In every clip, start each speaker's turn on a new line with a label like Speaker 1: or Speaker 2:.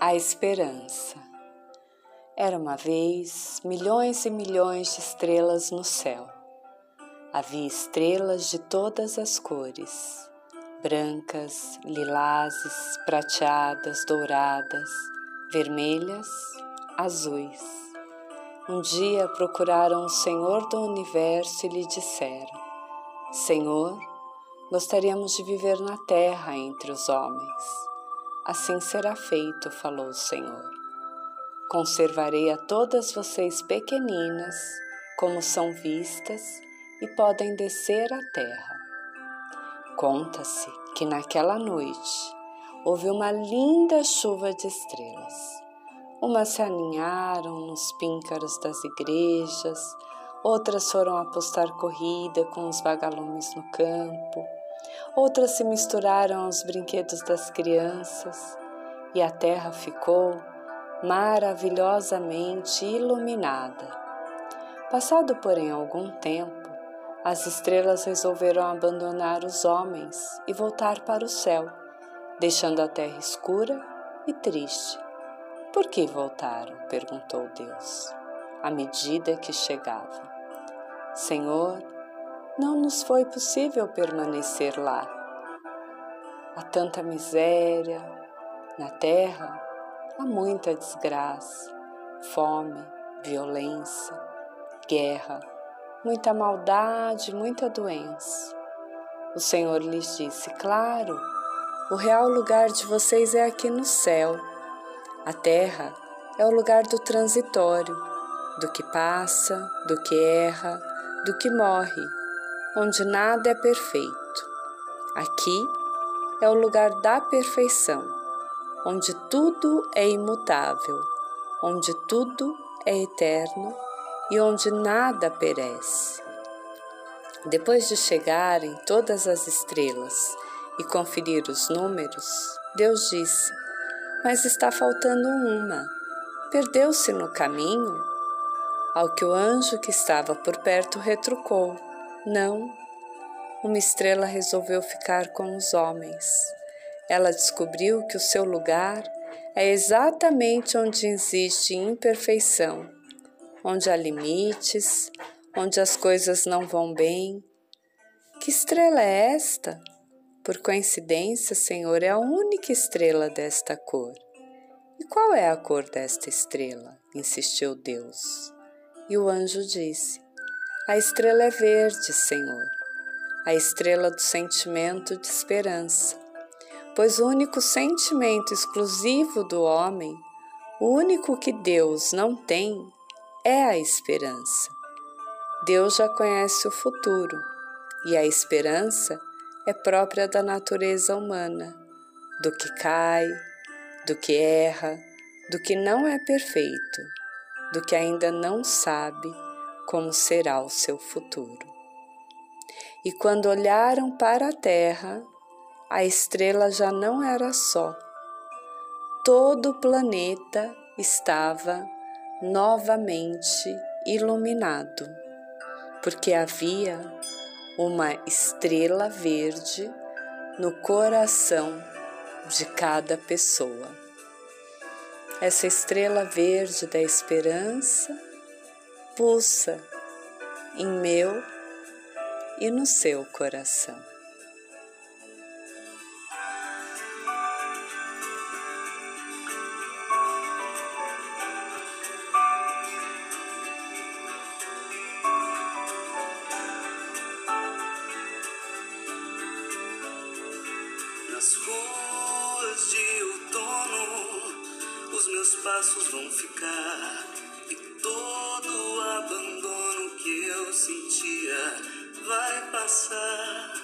Speaker 1: A esperança. Era uma vez milhões e milhões de estrelas no céu. Havia estrelas de todas as cores: brancas, lilazes, prateadas, douradas, vermelhas, azuis. Um dia procuraram o Senhor do universo e lhe disseram: Senhor, gostaríamos de viver na terra entre os homens. Assim será feito, falou o Senhor. Conservarei a todas vocês pequeninas, como são vistas e podem descer à terra. Conta-se que naquela noite houve uma linda chuva de estrelas. Umas se aninharam nos píncaros das igrejas, outras foram apostar corrida com os vagalumes no campo outras se misturaram aos brinquedos das crianças e a terra ficou maravilhosamente iluminada. Passado, porém, algum tempo, as estrelas resolveram abandonar os homens e voltar para o céu, deixando a terra escura e triste. Por que voltaram? perguntou Deus, à medida que chegavam. Senhor, não nos foi possível permanecer lá. Há tanta miséria na terra, há muita desgraça, fome, violência, guerra, muita maldade, muita doença. O Senhor lhes disse: Claro, o real lugar de vocês é aqui no céu. A terra é o lugar do transitório, do que passa, do que erra, do que morre onde nada é perfeito. Aqui é o lugar da perfeição, onde tudo é imutável, onde tudo é eterno e onde nada perece. Depois de chegarem todas as estrelas e conferir os números, Deus disse: Mas está faltando uma. Perdeu-se no caminho? Ao que o anjo que estava por perto retrucou: não, uma estrela resolveu ficar com os homens. Ela descobriu que o seu lugar é exatamente onde existe imperfeição, onde há limites, onde as coisas não vão bem. Que estrela é esta? Por coincidência, Senhor, é a única estrela desta cor. E qual é a cor desta estrela? insistiu Deus. E o anjo disse: a estrela é verde, Senhor, a estrela do sentimento de esperança, pois o único sentimento exclusivo do homem, o único que Deus não tem, é a esperança. Deus já conhece o futuro e a esperança é própria da natureza humana, do que cai, do que erra, do que não é perfeito, do que ainda não sabe como será o seu futuro. E quando olharam para a terra, a estrela já não era só. Todo o planeta estava novamente iluminado, porque havia uma estrela verde no coração de cada pessoa. Essa estrela verde da esperança pulsa em meu e no seu coração.
Speaker 2: Nas ruas de outono, os meus passos vão ficar todo o abandono que eu sentia vai passar.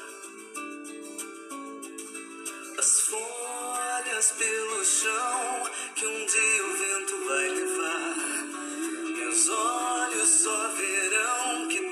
Speaker 2: As folhas pelo chão que um dia o vento vai levar. Meus olhos só verão que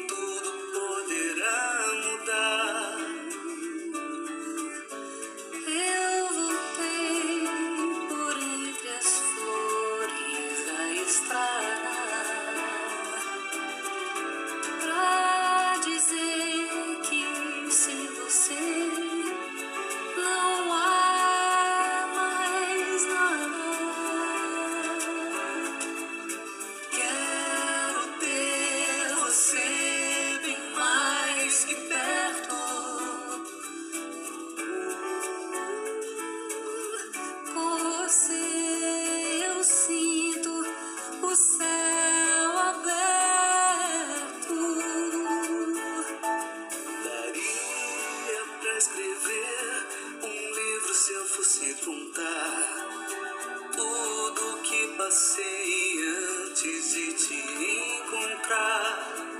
Speaker 2: contar tudo que passei antes de te encontrar.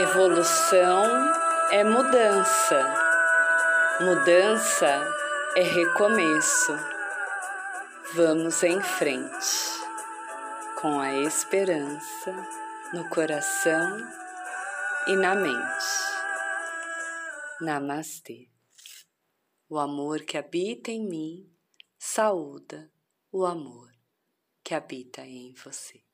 Speaker 1: Evolução é mudança. Mudança é recomeço. Vamos em frente, com a esperança no coração e na mente. Namastê. O amor que habita em mim saúda o amor que habita em você.